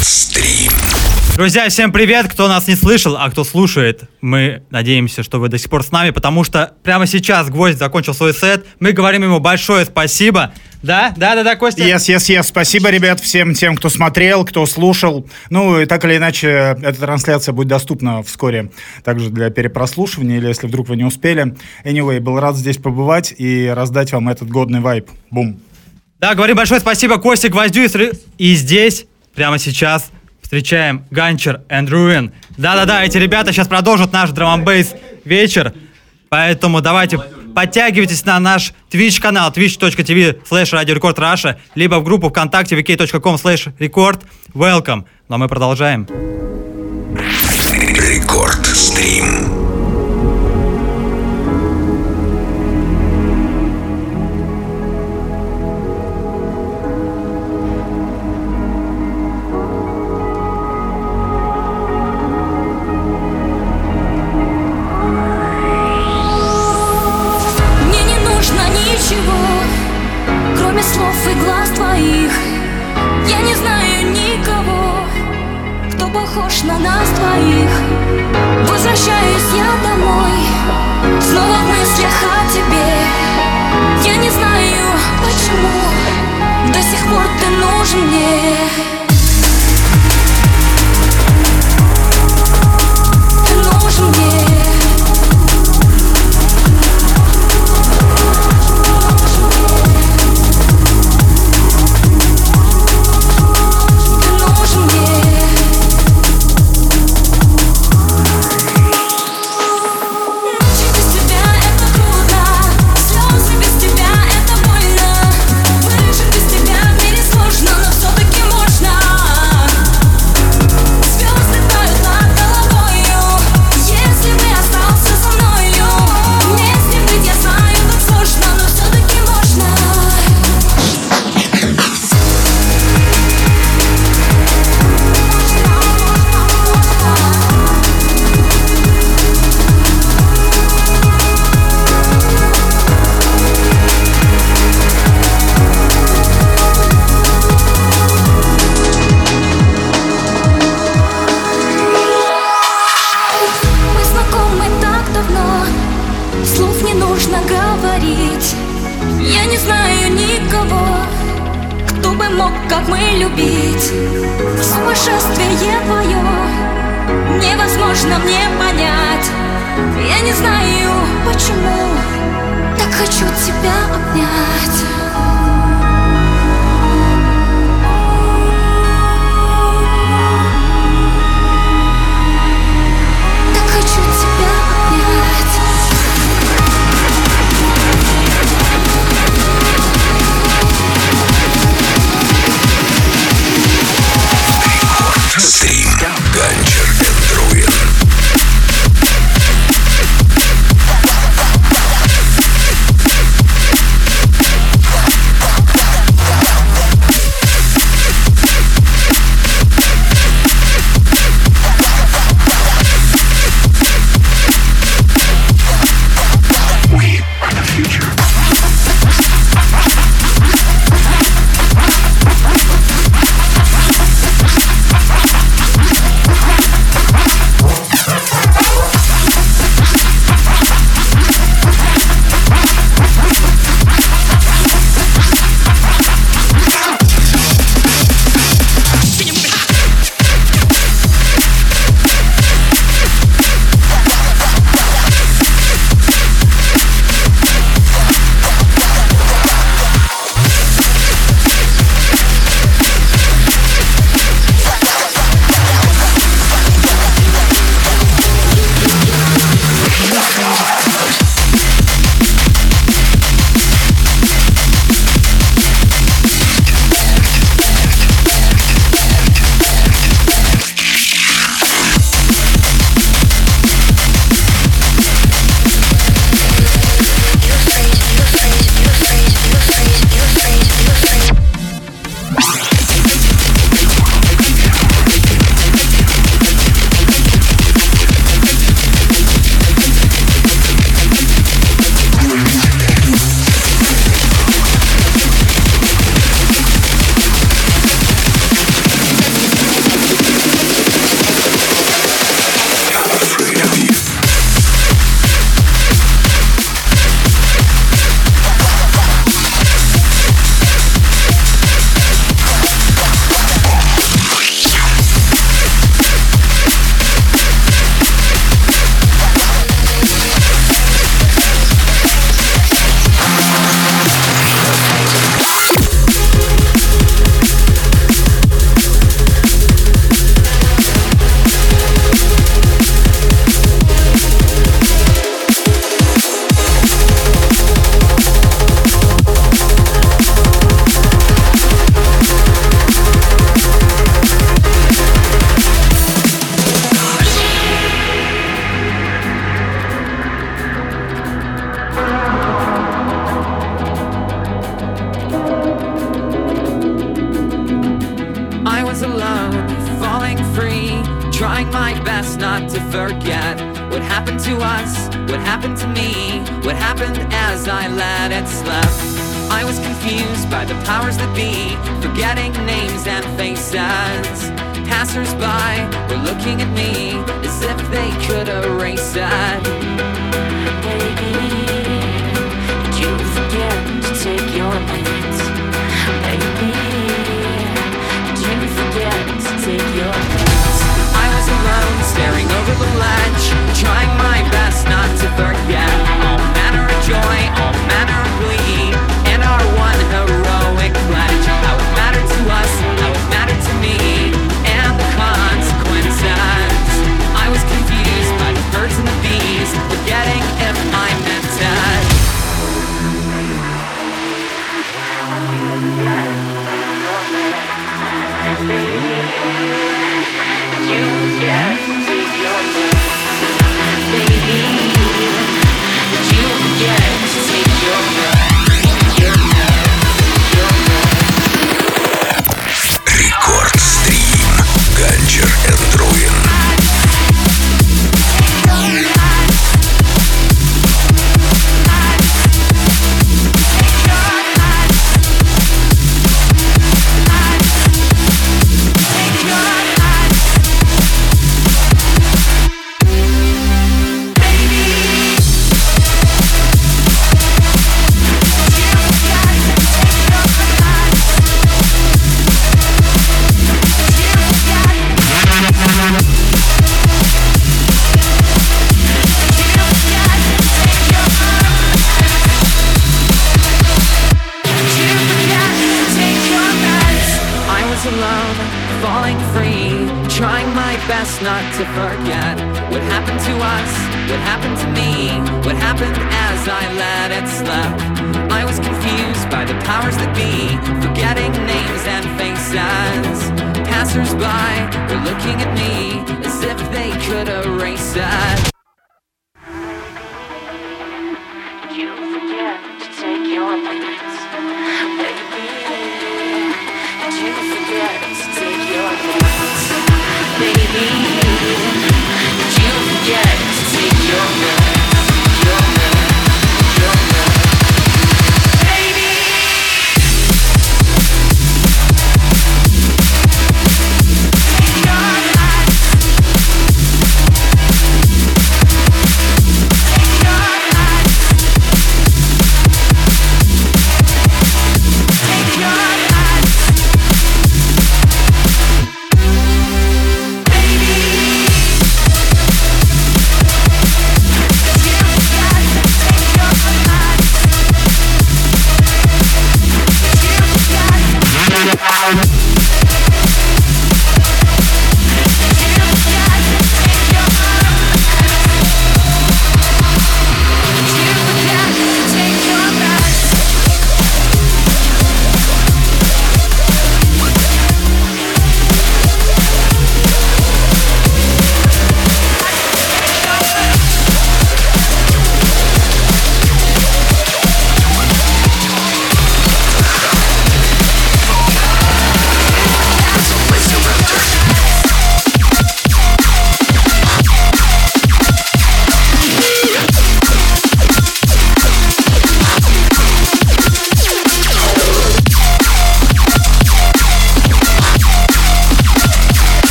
Стрим. Друзья, всем привет! Кто нас не слышал, а кто слушает, мы надеемся, что вы до сих пор с нами, потому что прямо сейчас Гвоздь закончил свой сет. Мы говорим ему большое спасибо. Да? Да, да, да, Костя? Yes, yes, yes. Спасибо, ребят, всем тем, кто смотрел, кто слушал. Ну, и так или иначе, эта трансляция будет доступна вскоре также для перепрослушивания, или если вдруг вы не успели. Anyway, был рад здесь побывать и раздать вам этот годный вайп. Бум. Да, говорим большое спасибо Косте Гвоздю. И, здесь, прямо сейчас, встречаем Ганчер and Ruin. Да-да-да, эти ребята сейчас продолжат наш драм бейс вечер. Поэтому давайте подтягивайтесь на наш Twitch канал twitch.tv slash Record Russia, либо в группу ВКонтакте vk.com slash record. Welcome. Ну а мы продолжаем. Рекорд стрим.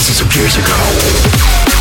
thousands of years ago.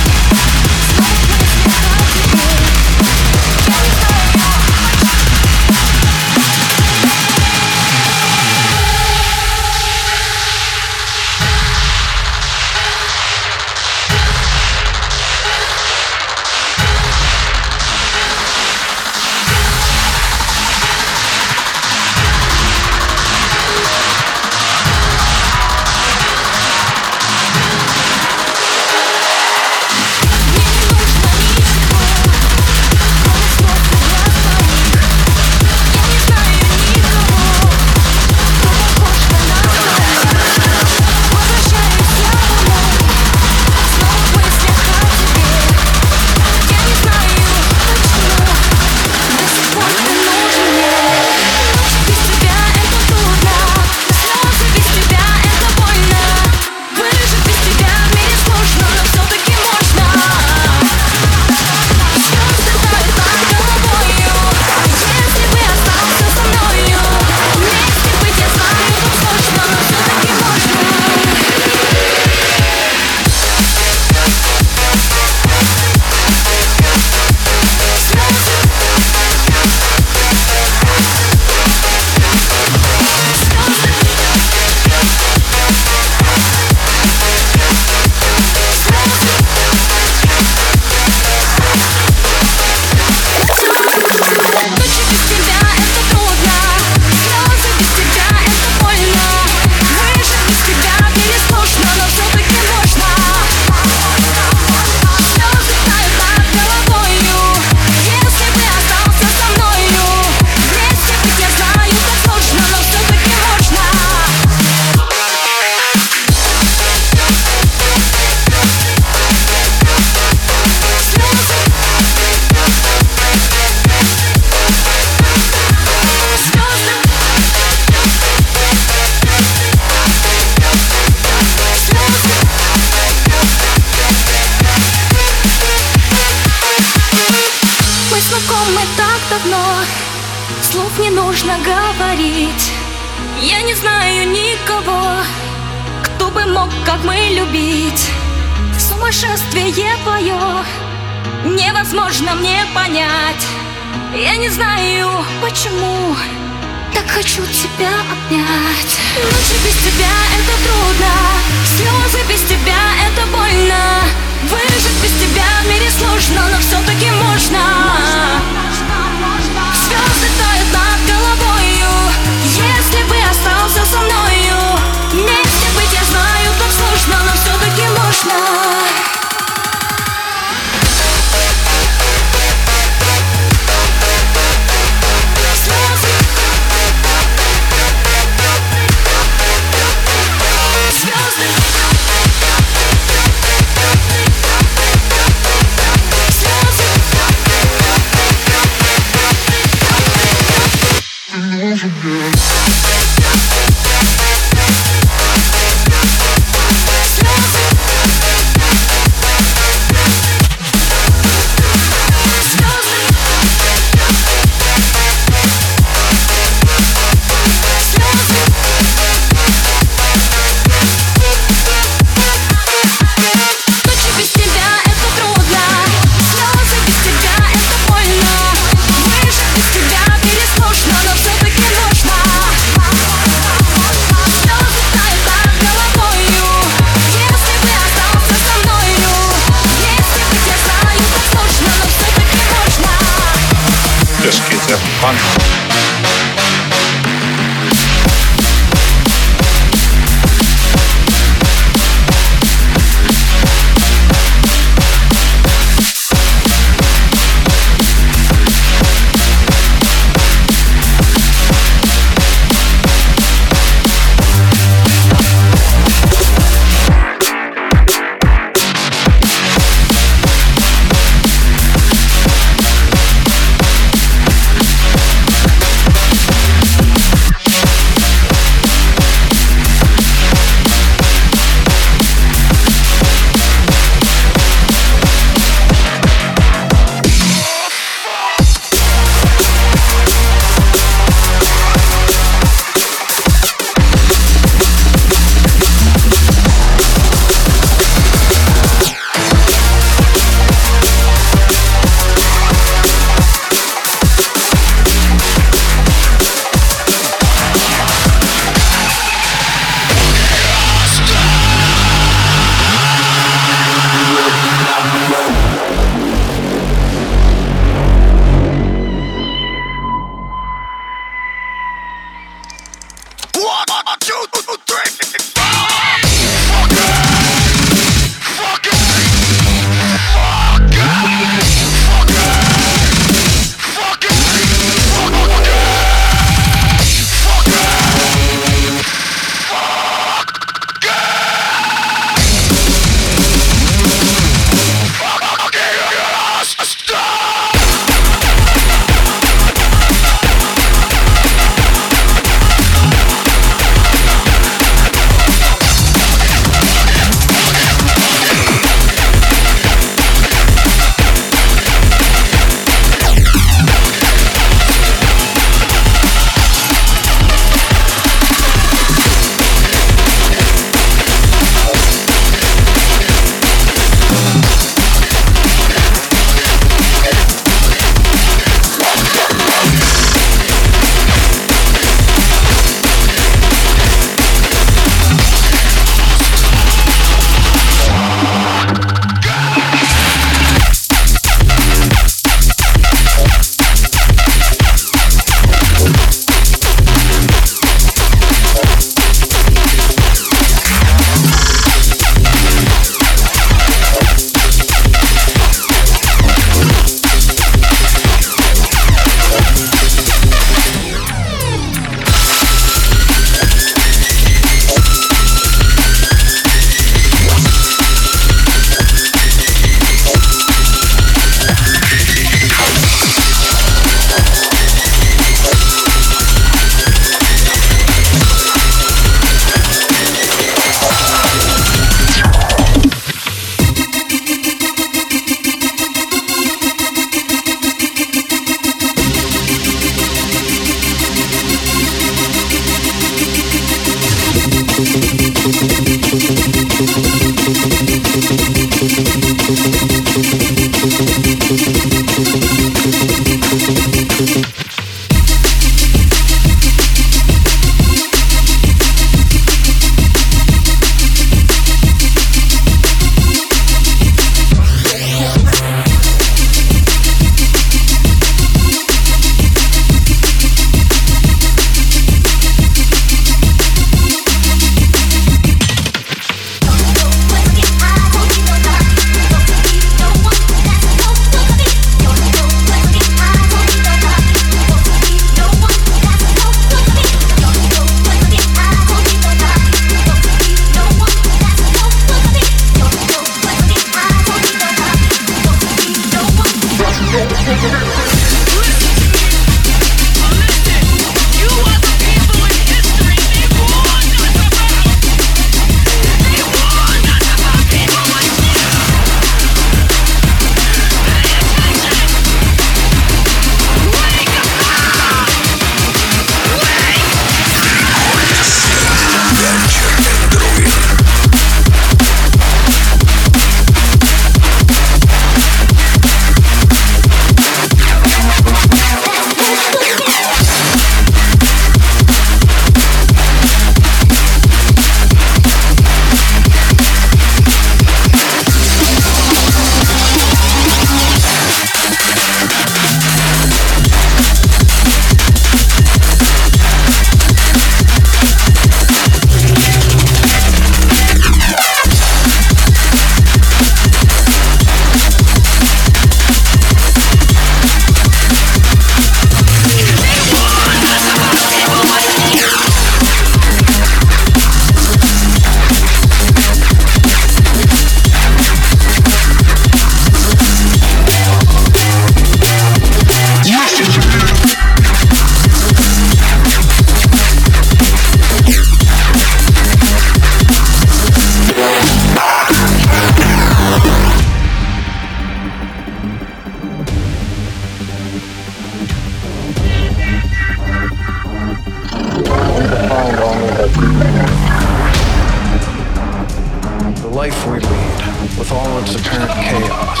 life we lead, with all its apparent chaos,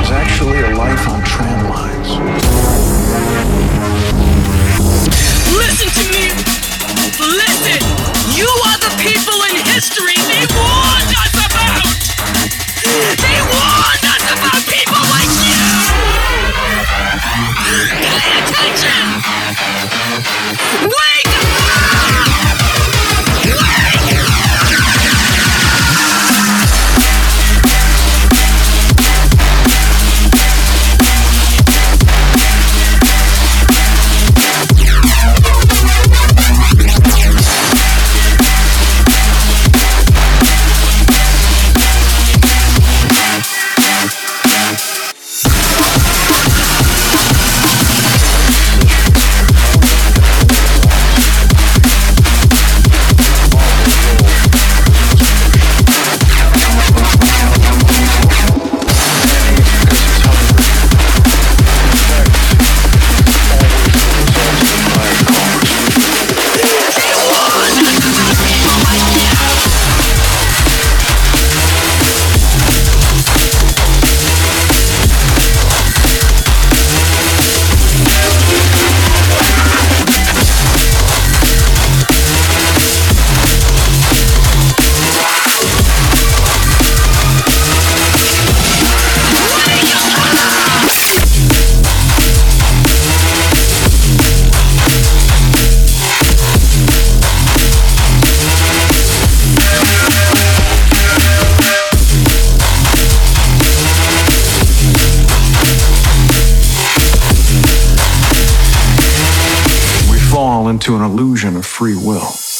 is actually a life on tram lines. Listen to me! Listen! You are the people in history they warned us about! They warned us about people like you! Pay attention! Wake up! Illusion of free will.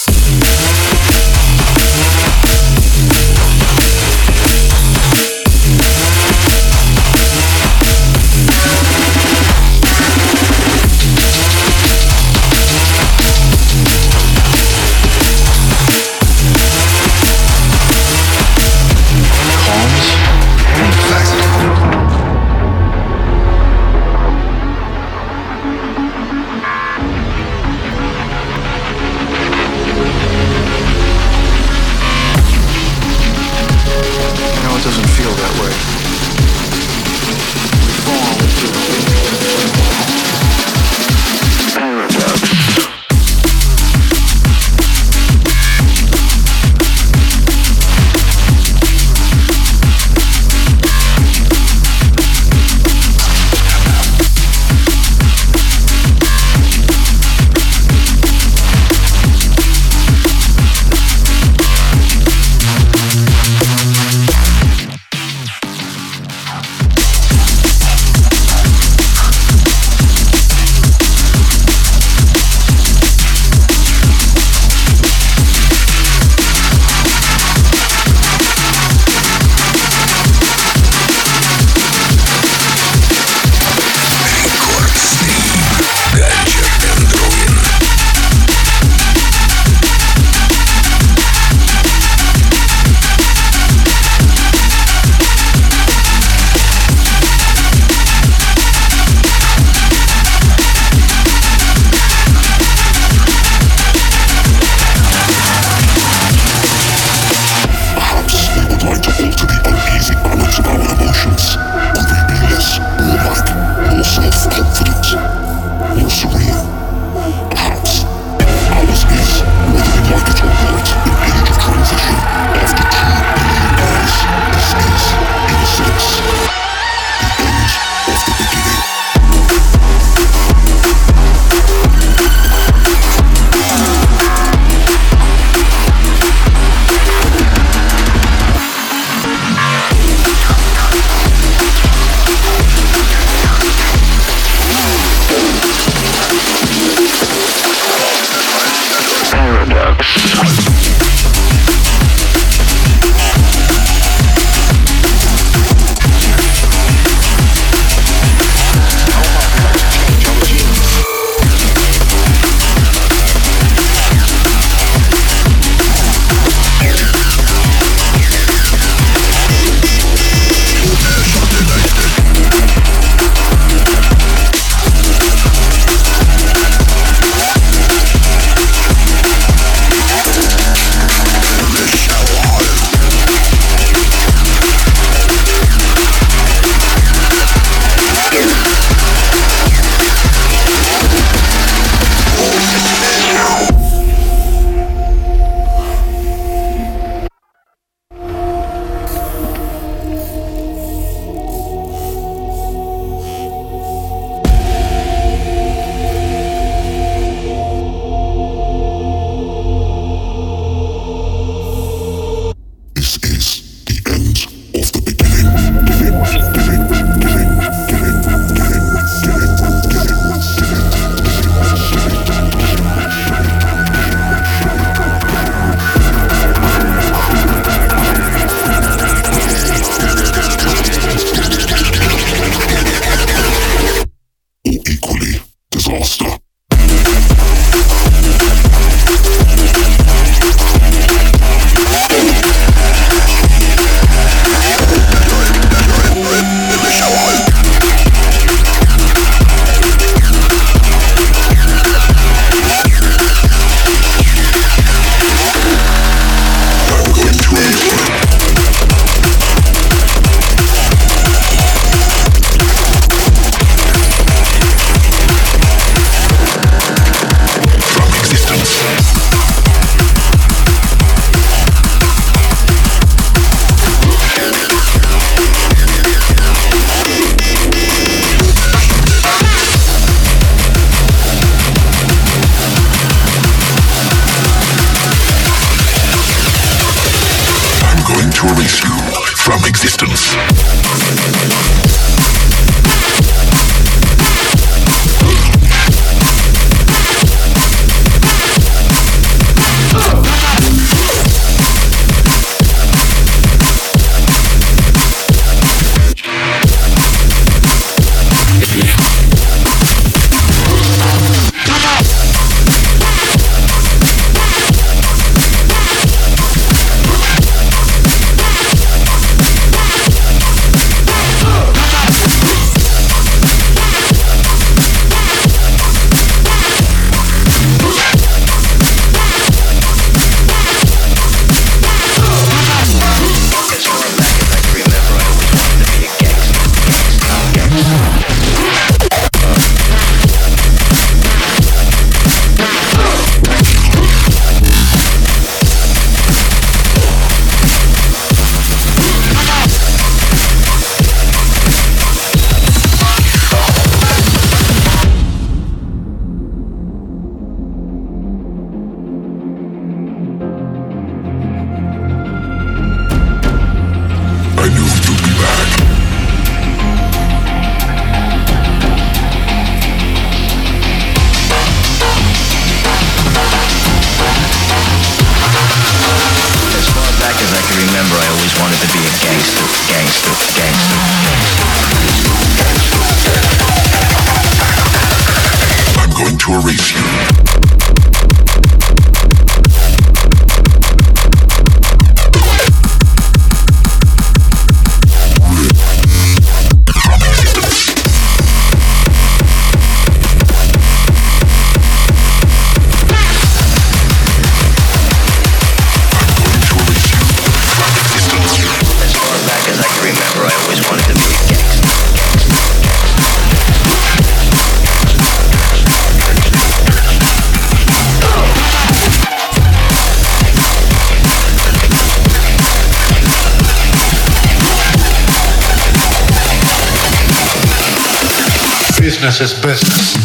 Business is business.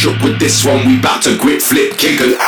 shook with this one. We bout to grip, flip, kick, and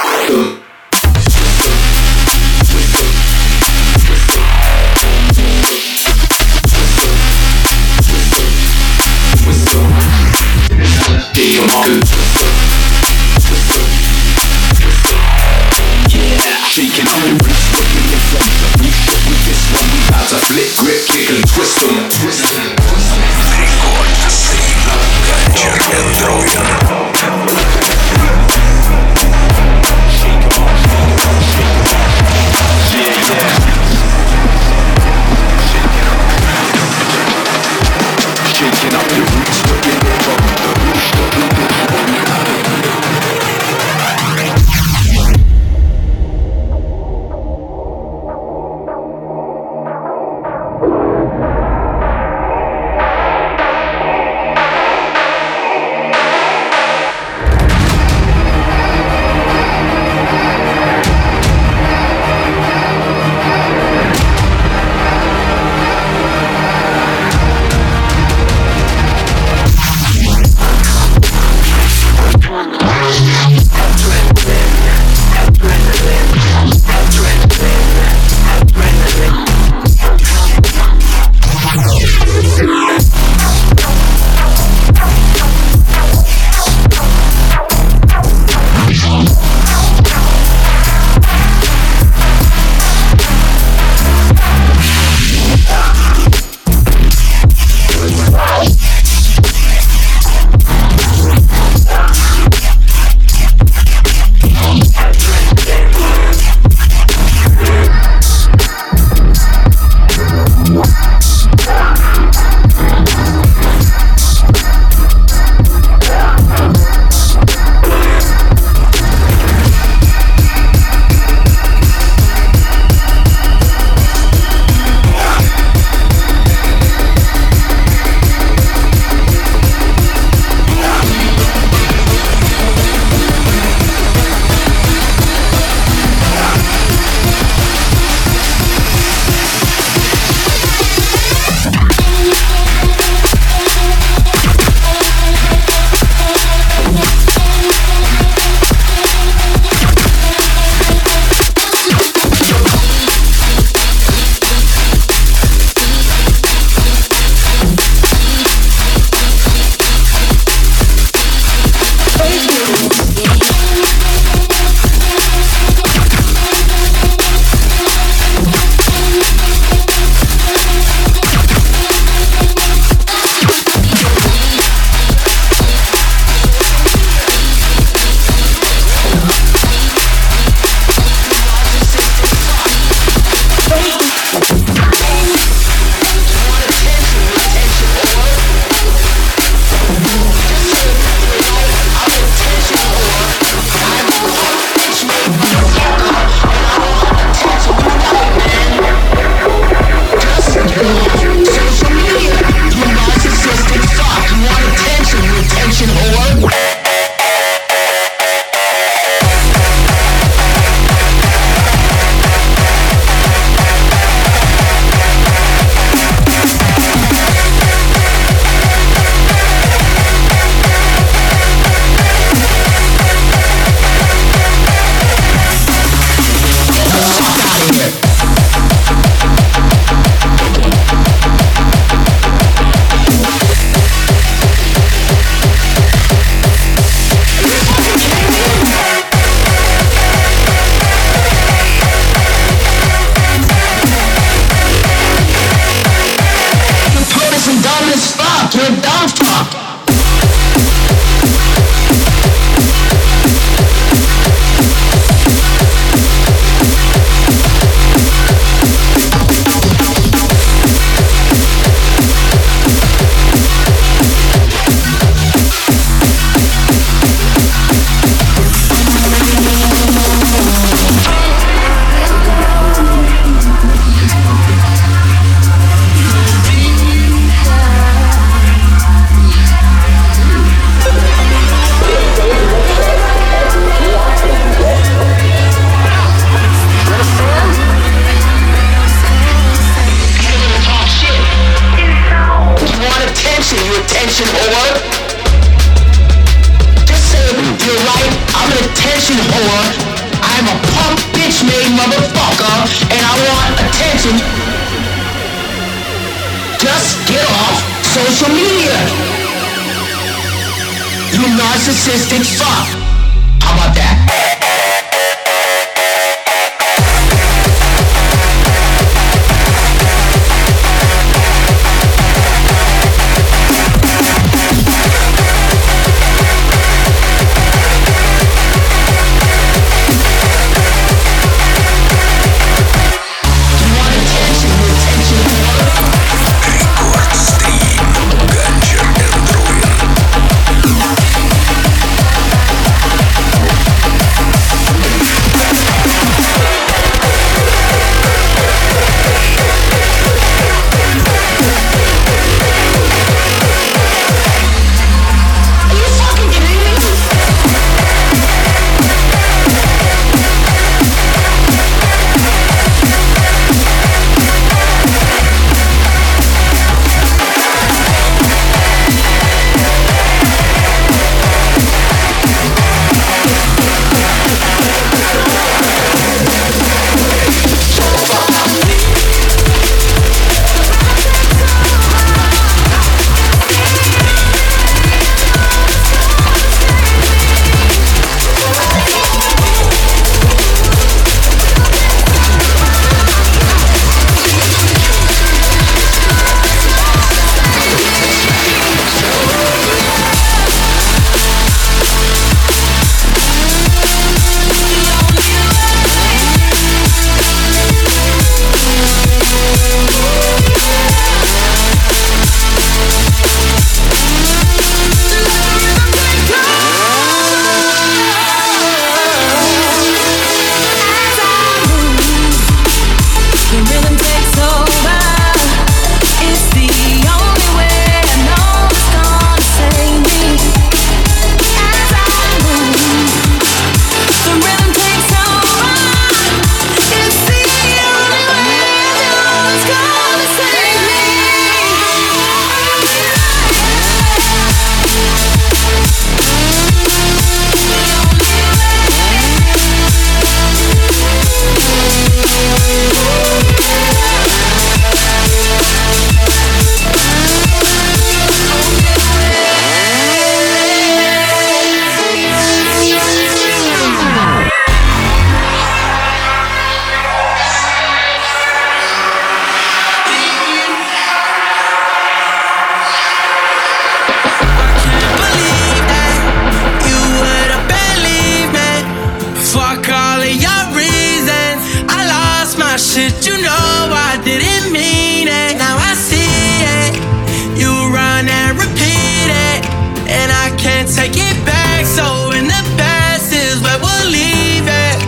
can't take it back. So in the past is where we'll leave it.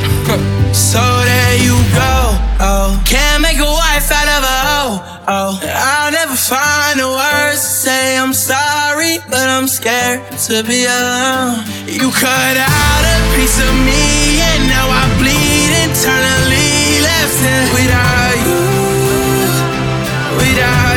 so there you go. Oh, can't make a wife out of a hoe. Oh, I'll never find the words to say I'm sorry, but I'm scared to be alone. You cut out a piece of me, and now I bleed internally. Left without you, without